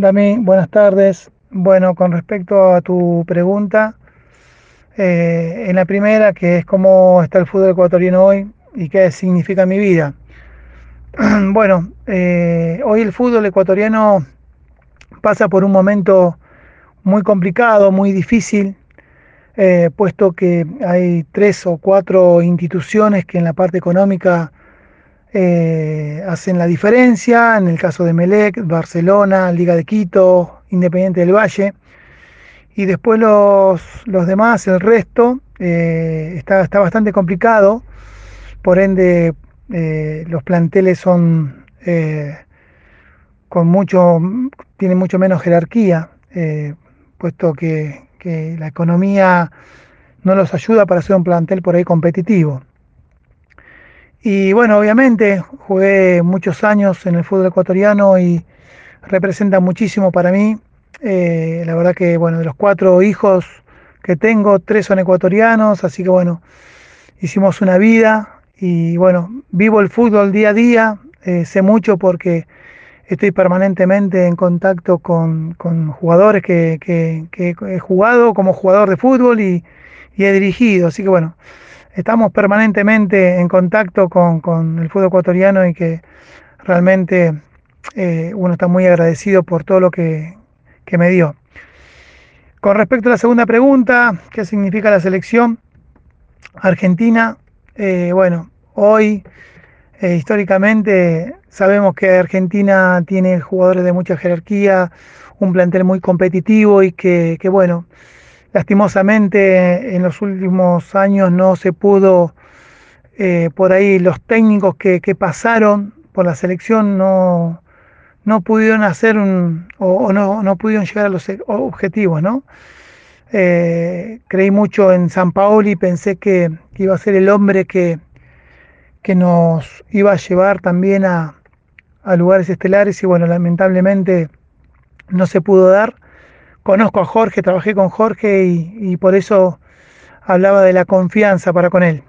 Dami, buenas tardes. Bueno, con respecto a tu pregunta, eh, en la primera, que es cómo está el fútbol ecuatoriano hoy y qué significa mi vida. bueno, eh, hoy el fútbol ecuatoriano pasa por un momento muy complicado, muy difícil, eh, puesto que hay tres o cuatro instituciones que en la parte económica eh, hacen la diferencia, en el caso de Melec, Barcelona, Liga de Quito, Independiente del Valle, y después los, los demás, el resto, eh, está, está bastante complicado, por ende los planteles son con mucho, tienen mucho menos jerarquía, puesto que, que la economía no los ayuda para hacer un plantel por ahí competitivo. Y bueno, obviamente jugué muchos años en el fútbol ecuatoriano y representa muchísimo para mí. Eh, la verdad que, bueno, de los cuatro hijos que tengo, tres son ecuatorianos, así que bueno, hicimos una vida y bueno, vivo el fútbol día a día, eh, sé mucho porque estoy permanentemente en contacto con, jugadores que, he jugado como jugador de fútbol y, he dirigido. Así que bueno, estamos permanentemente en contacto con, el fútbol ecuatoriano y que realmente eh, uno está muy agradecido por todo lo que, me dio. Con respecto a la segunda pregunta, ¿qué significa la selección argentina? Eh, bueno, hoy eh, históricamente sabemos que Argentina tiene jugadores de mucha jerarquía, un plantel muy competitivo y que, bueno, lastimosamente en los últimos años no se pudo, eh, por ahí los técnicos que, pasaron por la selección no, no pudieron hacer un, o, no, no, pudieron llegar a los objetivos, ¿no? Eh, creí mucho en San Paoli, pensé que iba a ser el hombre que, que nos iba a llevar también a, lugares estelares y bueno, lamentablemente no se pudo dar. Conozco a Jorge, trabajé con Jorge y, por eso hablaba de la confianza para con él.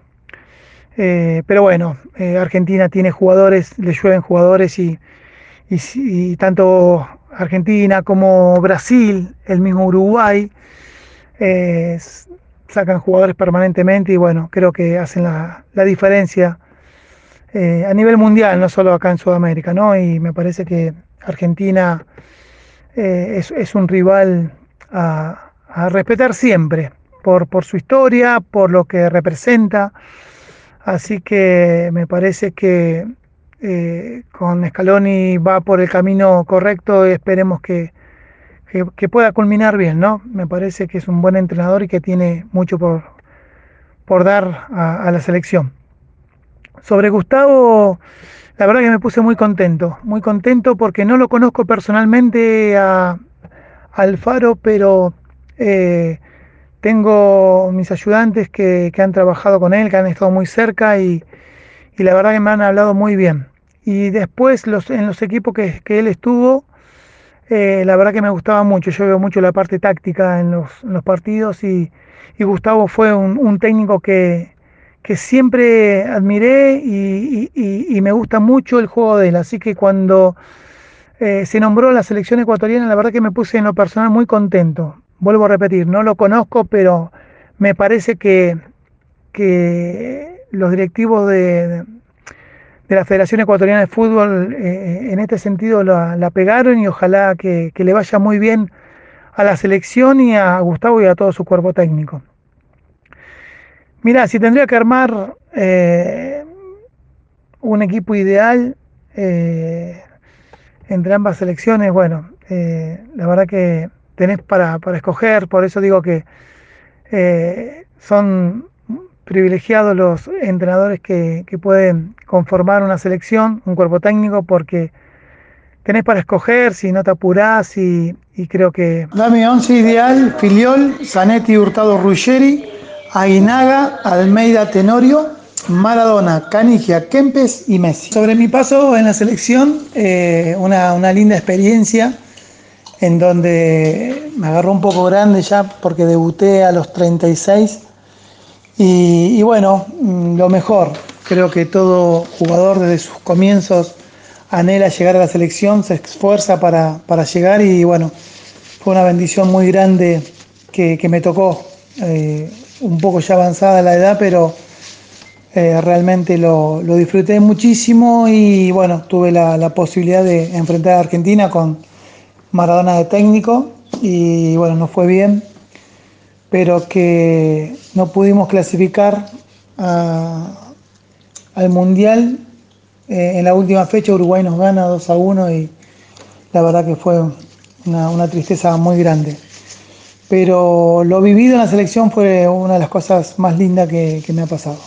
Eh, pero bueno, eh, Argentina tiene jugadores, le llueven jugadores y, y, tanto Argentina como Brasil, el mismo Uruguay, eh, sacan jugadores permanentemente y bueno, creo que hacen la, la diferencia a nivel mundial, no solo acá en Sudamérica, ¿no? Y me parece que Argentina eh, es, un rival a, respetar siempre, por, por su historia, por lo que representa. Así que me parece que eh, con Scaloni va por el camino correcto y esperemos que, que, pueda culminar bien, ¿no? Me parece que es un buen entrenador y que tiene mucho por, por dar a la selección. Sobre Gustavo, la verdad que me puse muy contento, muy contento porque no lo conozco personalmente a, Alfaro, pero eh, tengo mis ayudantes que, han trabajado con él, que han estado muy cerca y, la verdad que me han hablado muy bien. Y después los, en los equipos que, él estuvo, eh, la verdad que me gustaba mucho. Yo veo mucho la parte táctica en los, partidos y, Gustavo fue un técnico que, que siempre admiré y, me gusta mucho el juego de él. Así que cuando eh, se nombró la selección ecuatoriana, la verdad que me puse en lo personal muy contento. Vuelvo a repetir, no lo conozco, pero me parece que, que los directivos de, de la Federación Ecuatoriana de Fútbol eh, en este sentido la, pegaron y ojalá que, que le vaya muy bien a la selección y a Gustavo y a todo su cuerpo técnico. Mira, si tendría que armar eh, un equipo ideal eh, entre ambas selecciones, bueno, eh, la verdad que tenés para, escoger, por eso digo que son privilegiados los entrenadores que, pueden conformar una selección, un cuerpo técnico, porque tenés para escoger si no te apurás y, creo que... Dame once ideal, Filiol, Zanetti, Hurtado, Ruggeri Aguinaga, Almeida Tenorio, Maradona, Canigia, Kempes y Messi. Sobre mi paso en la selección, eh, una, linda experiencia en donde me agarró un poco grande ya porque debuté a los 36 y, bueno, mm, lo mejor, creo que todo jugador desde sus comienzos anhela llegar a la selección, se esfuerza para, para llegar y bueno, fue una bendición muy grande que, que me tocó, eh, un poco ya avanzada la edad, pero eh, realmente lo, lo, disfruté muchísimo y bueno, tuve la, la, posibilidad de enfrentar a Argentina con Maradona de técnico y bueno, no fue bien, pero que no pudimos clasificar a, al Mundial. Eh, en la última fecha Uruguay nos gana 2 a 1 y la verdad que fue una, una tristeza muy grande. Pero lo vivido en la selección fue una de las cosas más lindas que, me ha pasado.